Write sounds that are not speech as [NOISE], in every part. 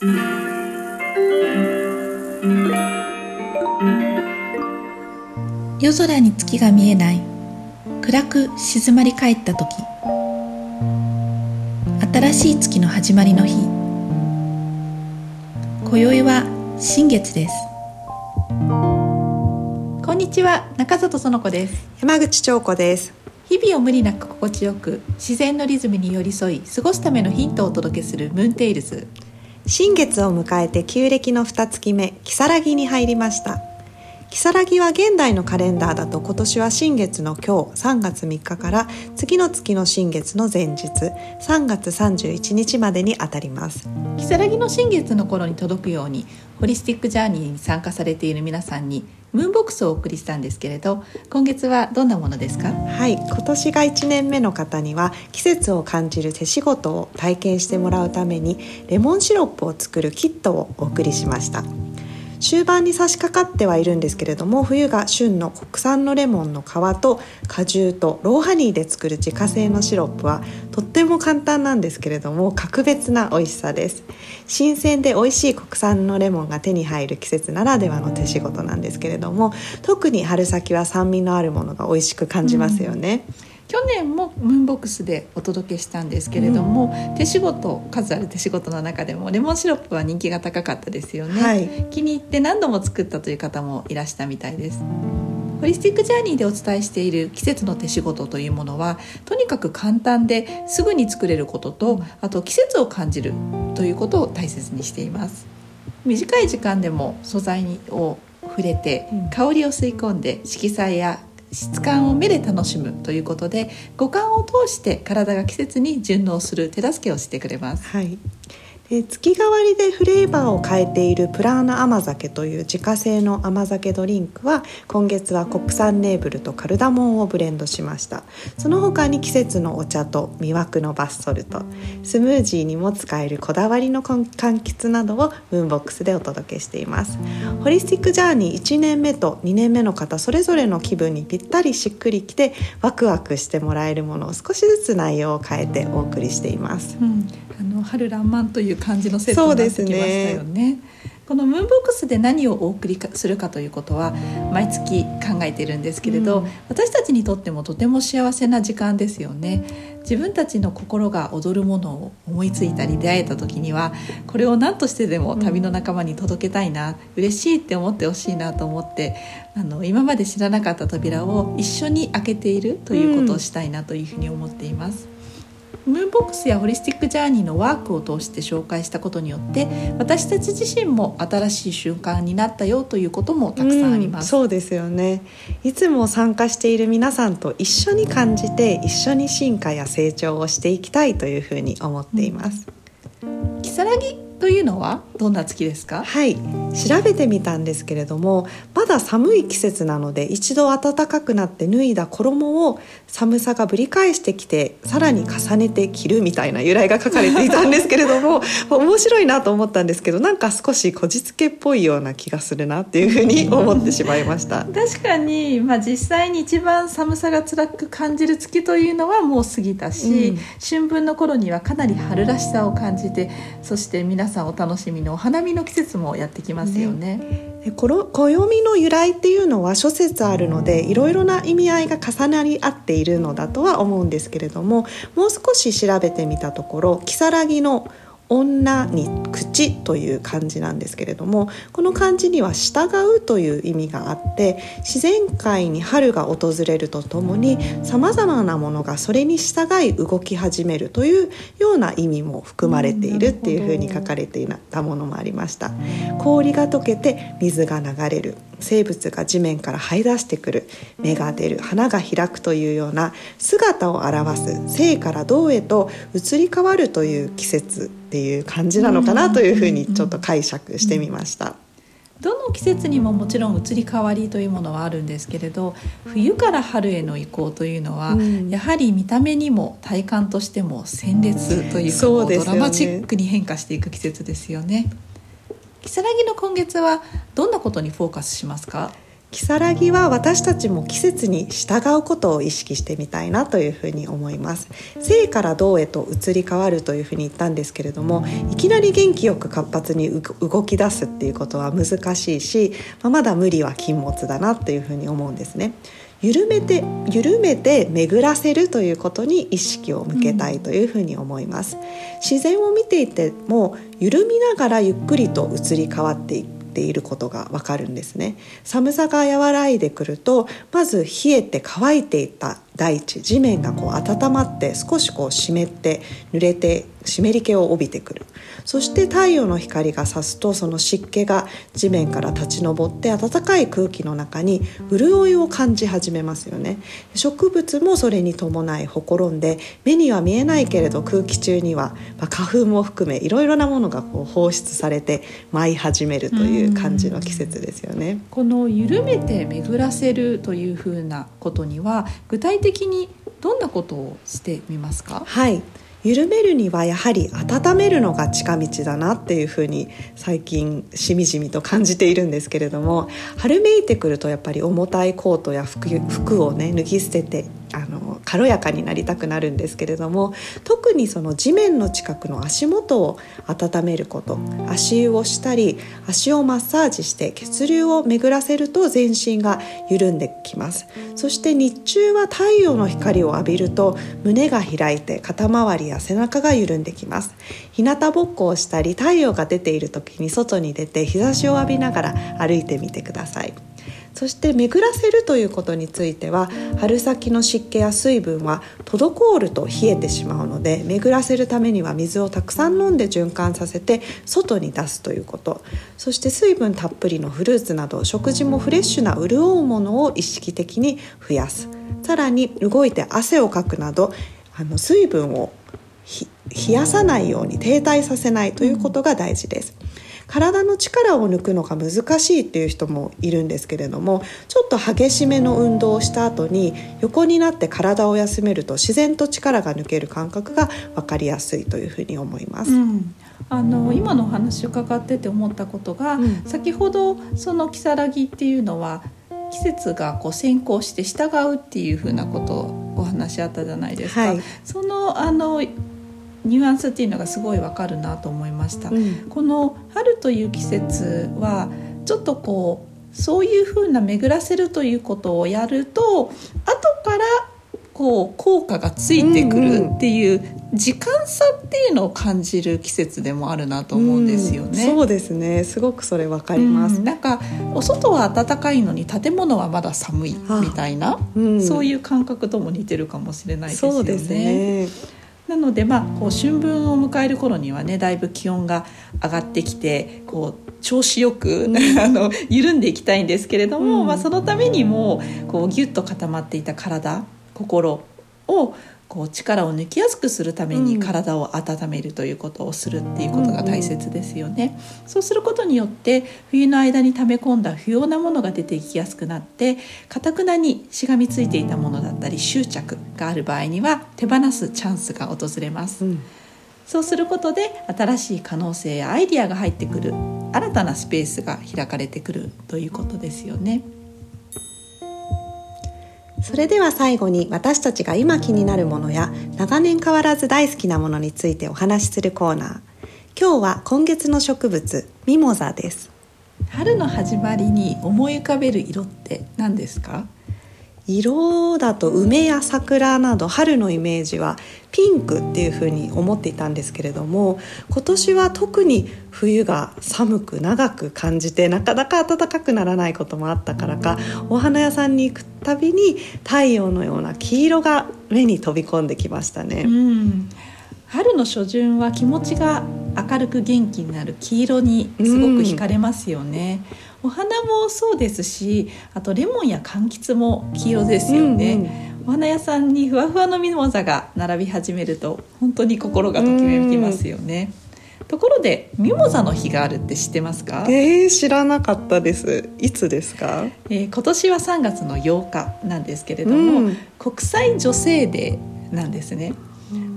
夜空に月が見えない。暗く静まり返った時。新しい月の始まりの日。今宵は新月です。こんにちは中里園子です。山口彫子です。日々を無理なく心地よく自然のリズムに寄り添い過ごすためのヒントをお届けするムーンテイルズ新月を迎えて旧暦の二月目如月に入りました。如月は現代のカレンダーだと今年は新月の今日3月3日から次の月の新月の前日3月31日までにあたります。如月の新月の頃に届くようにホリスティックジャーニーに参加されている皆さんにムーンボックスをお送りしたんですけれど今月はどんなものですか？はい今年が1年目の方には季節を感じる手仕事を体験してもらうためにレモンシロップを作るキットをお送りしました終盤に差し掛かってはいるんですけれども冬が旬の国産のレモンの皮と果汁とローハニーで作る自家製のシロップはとっても簡単なんですけれども格別な美味しさです。新鮮で美味しい国産のレモンが手に入る季節ならではの手仕事なんですけれども特に春先は酸味のあるものが美味しく感じますよね、うん去年もムーンボックスでお届けしたんですけれども、うん、手仕事数ある手仕事の中でもレモンシロップは人気が高かったですよね、はい、気に入って何度も作ったという方もいらしたみたいです。ホリスティックジャーニーでお伝えしている季節の手仕事というものはとにかく簡単ですぐに作れることとあと季節を感じるということを大切にしています。短い時間でも素材を触れて香りを吸い込んで色彩や質感を目で楽しむということで五感を通して体が季節に順応する手助けをしてくれます。はい月替わりでフレーバーを変えているプラーナ甘酒という自家製の甘酒ドリンクは今月は国産ネーブルとカルダモンをブレンドしました。その他に季節のお茶と魅惑のバスソルトスムージーにも使えるこだわりの柑橘などをムーンボックスでお届けしています。ホリスティックジャーニー1年目と2年目の方それぞれの気分にぴったりしっくりきてワクワクしてもらえるものを少しずつ内容を変えてお送りしています、うん。の春爛漫という感じのセットになってきましたよね。このムーンボックスで何をお送りするかということは毎月考えているんですけれど、うん、私たちにとってもとても幸せな時間ですよね自分たちの心が踊るものを思いついたり出会えた時にはこれを何としてでも旅の仲間に届けたいな、うん、嬉しいって思ってほしいなと思ってあの今まで知らなかった扉を一緒に開けているということをしたいなというふうに思っています。ムーンボックスやホリスティックジャーニーのワークを通して紹介したことによって私たち自身も新しい瞬間になったよということもたくさんあります、うん、そうですよね。いつも参加している皆さんと一緒に感じて一緒に進化や成長をしていきたいというふうに思っています、うん、如月というのはどんな月ですか？はい。調べてみたんですけれどもまだ寒い季節なので一度暖かくなって脱いだ衣を寒さがぶり返してきてさらに重ねて着るみたいな由来が書かれていたんですけれども [LAUGHS] 面白いなと思ったんですけどなんか少しこじつけっぽいような気がするなっていうふうに思ってしまいました。確かに、まあ、実際に一番寒さが辛く感じる月というのはもう過ぎたし、うん、春分の頃にはかなり春らしさを感じてそして皆さんお楽しみのお花見の季節もやってきますよね。ね暦の由来っていうのは諸説あるのでいろいろな意味合いが重なり合っているのだとは思うんですけれどももう少し調べてみたところ如月の「女に口という漢字なんですけれどもこの漢字には従うという意味があって自然界に春が訪れるとともにさまざまなものがそれに従い動き始めるというような意味も含まれているっていうふうに書かれていたものもありました。氷が溶けて水が流れる。生物が地面から這い出してくる。芽が出る。花が開くというような姿を表す。生から動へと移り変わるという季節っていう感じなのかなというふうにちょっと解釈してみました。どの季節にももちろん移り変わりというものはあるんですけれど冬から春への移行というのは、うん、やはり見た目にも体感としても鮮烈というか、うね、ドラマチックに変化していく季節ですよね。如月の今月はどんなことにフォーカスしますか？如月は私たちも季節に従うことを意識してみたいなというふうに思います。生から動へと移り変わるというふうに言ったんですけれどもいきなり元気よく活発に動き出すっていうことは難しいし、まあ、まだ無理は禁物だなっていうふうに思うんですね。緩めて緩めて巡らせるということに意識を向けたいというふうに思います、自然を見ていても緩みながらゆっくりと移り変わっていく。ていることがわかるんですね。寒さが和らいでくるとまず冷えて乾いていた大地地面がこう温まって少しこう湿って濡れて湿り気を帯びてくる。そして太陽の光が差すとその湿気が地面から立ち上って暖かい空気の中に潤いを感じ始めますよね。植物もそれに伴いほころんで目には見えないけれど空気中には、まあ、花粉も含めいろいろなものがこう放出されて舞い始めるという感じの季節ですよね。この緩めて巡らせるというふうなことには具体的にどんなことをしてみますか？はい緩めるにはやはり温めるのが近道だなっていうふうに最近しみじみと感じているんですけれども春めいてくるとやっぱり重たいコートや服服をね脱ぎ捨ててあの軽やかになりたくなるんですけれども特にその地面の近くの足元を温めること足湯をしたり足をマッサージして血流を巡らせると全身が緩んできます。そして日中は太陽の光を浴びると胸が開いて肩周りや背中が緩んできます。日向ぼっこをしたり太陽が出ている時に外に出て日差しを浴びながら歩いてみてください。そして巡らせるということについては春先の湿気や水分は滞ると冷えてしまうので巡らせるためには水をたくさん飲んで循環させて外に出すということそして水分たっぷりのフルーツなど食事もフレッシュな潤うものを意識的に増やすさらに動いて汗をかくなどあの水分を冷やさないように停滞させないということが大事です。体の力を抜くのが難しいっていう人もいるんですけれどもちょっと激しめの運動をした後に横になって体を休めると自然と力が抜ける感覚が分かりやすいというふうに思います。うんあの今のお話を伺ってて思ったことが、うん、先ほどその如月っていうのは季節がこう先行して従うっていうふうなことをお話あったじゃないですか。はい、そのあのニュアンスっていうのがすごいわかるなと思いました、うん、この春という季節はちょっとこうそういうふうな巡らせるということをやると後からこう効果がついてくるっていう時間差っていうのを感じる季節でもあるなと思うんですよね。うん、そうですね。すごくそれわかります、うん、なんかお外は暖かいのに建物はまだ寒いみたいな、うん、そういう感覚とも似てるかもしれないですよね。なのでまあこう春分を迎える頃にはねだいぶ気温が上がってきてこう調子よく、うん、[LAUGHS] あの緩んでいきたいんですけれども、うん、まあ、そのためにもこうギュッと固まっていた体心をこう力を抜きやすくするために体を温めるということをするっていうことが大切ですよね。そうすることによって冬の間に溜め込んだ不要なものが出ていきやすくなってかたくなにしがみついていたものだったり執着がある場合には手放すチャンスが訪れます。うんそうすることで新しい可能性やアイディアが入ってくる新たなスペースが開かれてくるということですよね。それでは最後に私たちが今気になるものや長年変わらず大好きなものについてお話しするコーナー。今日は今月の植物ミモザです。春の始まりに思い浮かべる色って何ですか？色だと梅や桜など春のイメージはピンクっていうふうに思っていたんですけれども今年は特に冬が寒く長く感じてなかなか暖かくならないこともあったからかお花屋さんに行くたびに太陽のような黄色が目に飛び込んできましたね。うん春の初旬は気持ちが明るく元気になる黄色にすごく惹かれますよね。お花もそうですしあとレモンや柑橘も黄色ですよね、うんうん、お花屋さんにふわふわのミモザが並び始めると本当に心がときめきますよね、ところでミモザの日があるって知ってますか？えー、知らなかったです。いつですか、えー、今年は3月の8日なんですけれども、うん、国際女性デーなんですね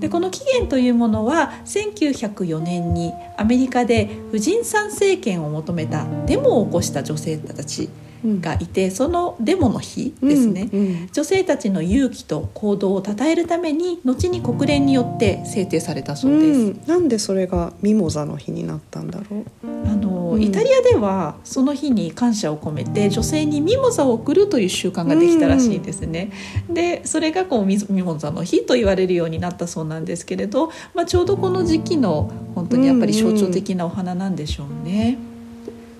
でこの起源というものは1904年にアメリカで婦人参政権を求めたデモを起こした女性たちがいて、そのデモの日ですね、うんうん女性たちの勇気と行動を称えるために後に国連によって制定されたそうです。うん、なんでそれがミモザの日になったんだろう？あのうんイタリアではその日に感謝を込めて女性にミモザを贈るという習慣ができたらしいですね。でそれがこうミミモザの日と言われるようになったそうなんですけれど、まあ、ちょうどこの時期の本当にやっぱり象徴的なお花なんでしょうね。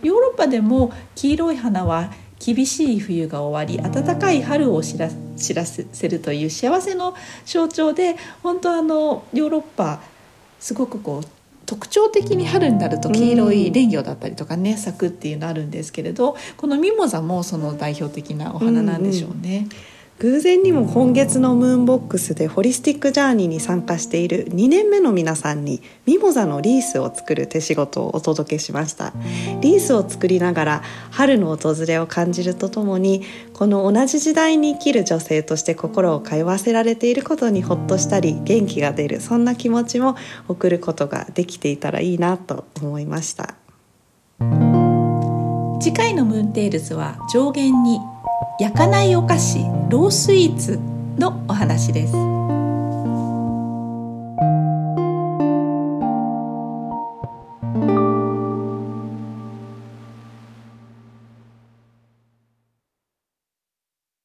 ヨーロッパでも黄色い花は厳しい冬が終わり暖かい春を知ら知らせるという幸せの象徴で本当あのヨーロッパすごくこう特徴的に春になると黄色い蓮魚だったりとかね、咲くっていうのあるんですけれどこのミモザもその代表的なお花なんでしょうね。偶然にも今月のムーンボックスでホリスティックジャーニーに参加している2年目の皆さんにミモザのリースを作る手仕事をお届けしました。リースを作りながら春の訪れを感じるとともにこの同じ時代に生きる女性として心を通わせられていることにほっとしたり元気が出るそんな気持ちも送ることができていたらいいなと思いました。次回のムーンテールズは上弦に焼かないお菓子ロースイーツのお話です。